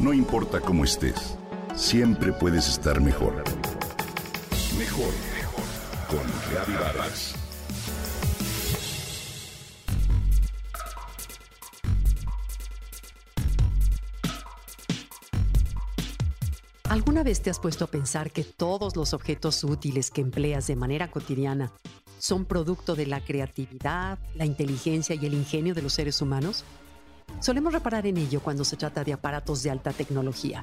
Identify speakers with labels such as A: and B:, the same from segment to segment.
A: No importa cómo estés, siempre puedes estar mejor. Mejor, mejor. Con Reavivadas.
B: ¿Alguna vez te has puesto a pensar que todos los objetos útiles que empleas de manera cotidiana son producto de la creatividad, la inteligencia y el ingenio de los seres humanos? Solemos reparar en ello cuando se trata de aparatos de alta tecnología,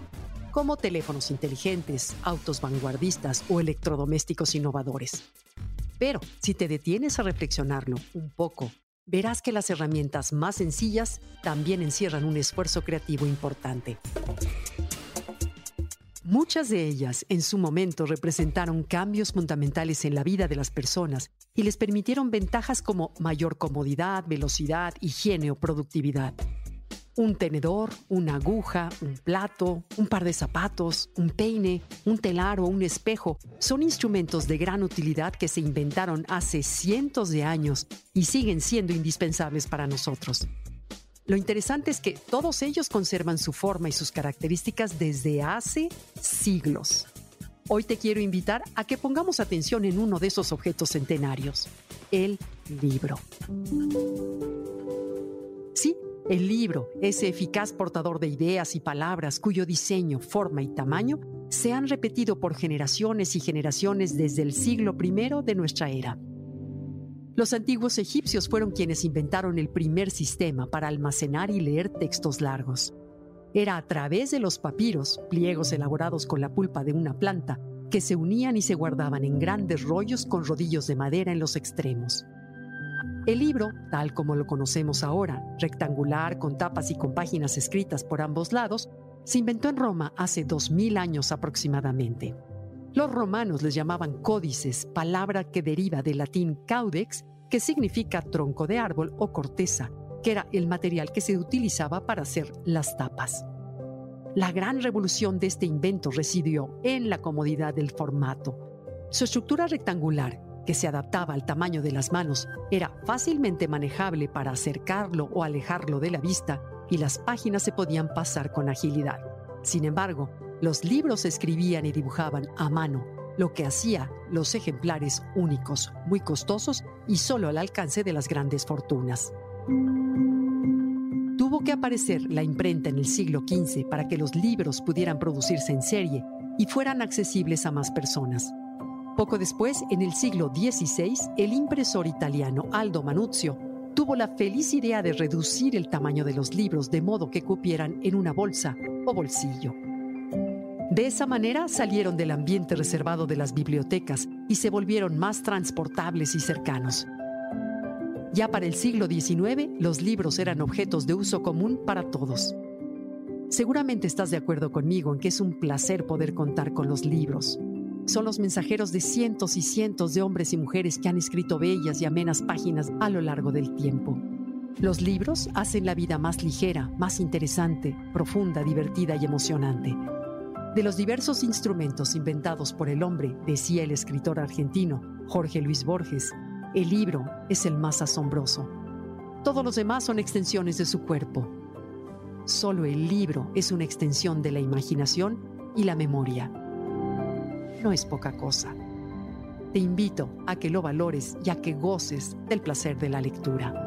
B: como teléfonos inteligentes, autos vanguardistas o electrodomésticos innovadores. Pero si te detienes a reflexionarlo un poco, verás que las herramientas más sencillas también encierran un esfuerzo creativo importante. Muchas de ellas en su momento representaron cambios fundamentales en la vida de las personas y les permitieron ventajas como mayor comodidad, velocidad, higiene o productividad. Un tenedor, una aguja, un plato, un par de zapatos, un peine, un telar o un espejo son instrumentos de gran utilidad que se inventaron hace cientos de años y siguen siendo indispensables para nosotros. Lo interesante es que todos ellos conservan su forma y sus características desde hace siglos. Hoy te quiero invitar a que pongamos atención en uno de esos objetos centenarios, el libro. Sí, el libro, ese eficaz portador de ideas y palabras cuyo diseño, forma y tamaño se han repetido por generaciones y generaciones desde el siglo I de nuestra era. Los antiguos egipcios fueron quienes inventaron el primer sistema para almacenar y leer textos largos. Era a través de los papiros, pliegos elaborados con la pulpa de una planta, que se unían y se guardaban en grandes rollos con rodillos de madera en los extremos. El libro, tal como lo conocemos ahora, rectangular, con tapas y con páginas escritas por ambos lados, se inventó en Roma hace 2000 años aproximadamente. Los romanos les llamaban códices, palabra que deriva del latín caudex, que significa tronco de árbol o corteza, que era el material que se utilizaba para hacer las tapas. La gran revolución de este invento residió en la comodidad del formato. Su estructura rectangular, que se adaptaba al tamaño de las manos, era fácilmente manejable para acercarlo o alejarlo de la vista y las páginas se podían pasar con agilidad. Sin embargo, los libros se escribían y dibujaban a mano, lo que hacía los ejemplares únicos, muy costosos y solo al alcance de las grandes fortunas. Tuvo que aparecer la imprenta en el siglo XV para que los libros pudieran producirse en serie y fueran accesibles a más personas. Poco después, en el siglo XVI, el impresor italiano Aldo Manuzio tuvo la feliz idea de reducir el tamaño de los libros de modo que cupieran en una bolsa o bolsillo. De esa manera salieron del ambiente reservado de las bibliotecas y se volvieron más transportables y cercanos. Ya para el siglo XIX, los libros eran objetos de uso común para todos. Seguramente estás de acuerdo conmigo en que es un placer poder contar con los libros. Son los mensajeros de cientos y cientos de hombres y mujeres que han escrito bellas y amenas páginas a lo largo del tiempo. Los libros hacen la vida más ligera, más interesante, profunda, divertida y emocionante. De los diversos instrumentos inventados por el hombre, decía el escritor argentino Jorge Luis Borges, el libro es el más asombroso. Todos los demás son extensiones de su cuerpo. Solo el libro es una extensión de la imaginación y la memoria. No es poca cosa. Te invito a que lo valores y a que goces del placer de la lectura.